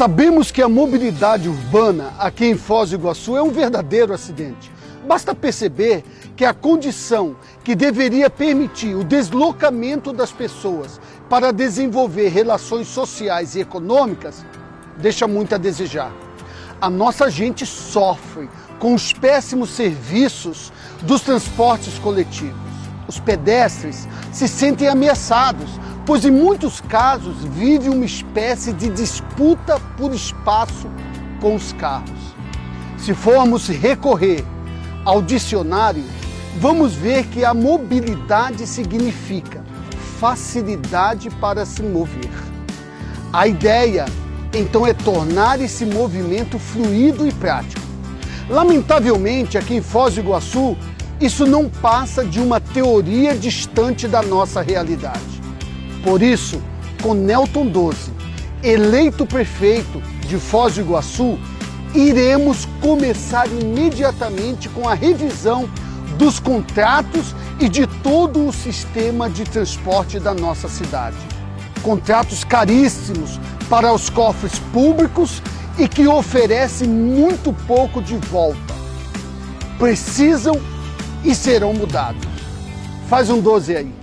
Sabemos que a mobilidade urbana aqui em Foz do Iguaçu é um verdadeiro acidente. Basta perceber que a condição que deveria permitir o deslocamento das pessoas para desenvolver relações sociais e econômicas deixa muito a desejar. A nossa gente sofre com os péssimos serviços dos transportes coletivos. Os pedestres se sentem ameaçados pois em muitos casos vive uma espécie de disputa por espaço com os carros. Se formos recorrer ao dicionário, vamos ver que a mobilidade significa facilidade para se mover. A ideia, então, é tornar esse movimento fluido e prático. Lamentavelmente, aqui em Foz do Iguaçu, isso não passa de uma teoria distante da nossa realidade. Por isso, com Nelton 12, eleito prefeito de Foz do Iguaçu, iremos começar imediatamente com a revisão dos contratos e de todo o sistema de transporte da nossa cidade. Contratos caríssimos para os cofres públicos e que oferecem muito pouco de volta. Precisam e serão mudados. Faz um 12 aí.